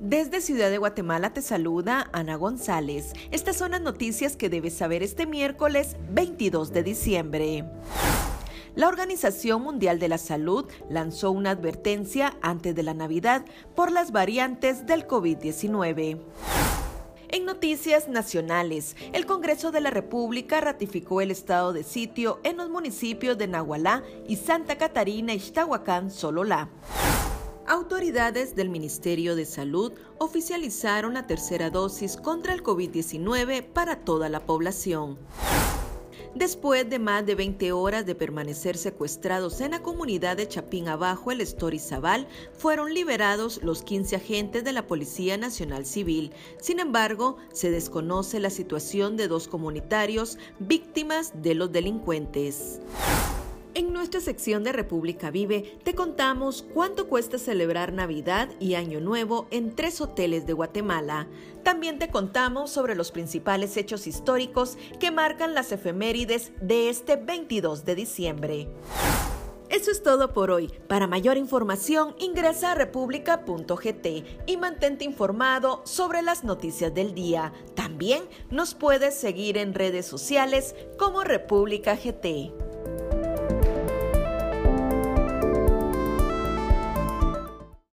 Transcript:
Desde Ciudad de Guatemala te saluda Ana González. Estas son las noticias que debes saber este miércoles 22 de diciembre. La Organización Mundial de la Salud lanzó una advertencia antes de la Navidad por las variantes del COVID-19. En noticias nacionales, el Congreso de la República ratificó el estado de sitio en los municipios de Nahualá y Santa Catarina, Ixtahuacán, Sololá. Autoridades del Ministerio de Salud oficializaron la tercera dosis contra el COVID-19 para toda la población. Después de más de 20 horas de permanecer secuestrados en la comunidad de Chapín Abajo, el Estorizabal, fueron liberados los 15 agentes de la Policía Nacional Civil. Sin embargo, se desconoce la situación de dos comunitarios víctimas de los delincuentes. Nuestra sección de República Vive te contamos cuánto cuesta celebrar Navidad y Año Nuevo en tres hoteles de Guatemala. También te contamos sobre los principales hechos históricos que marcan las efemérides de este 22 de diciembre. Eso es todo por hoy. Para mayor información ingresa a república.gt y mantente informado sobre las noticias del día. También nos puedes seguir en redes sociales como República GT.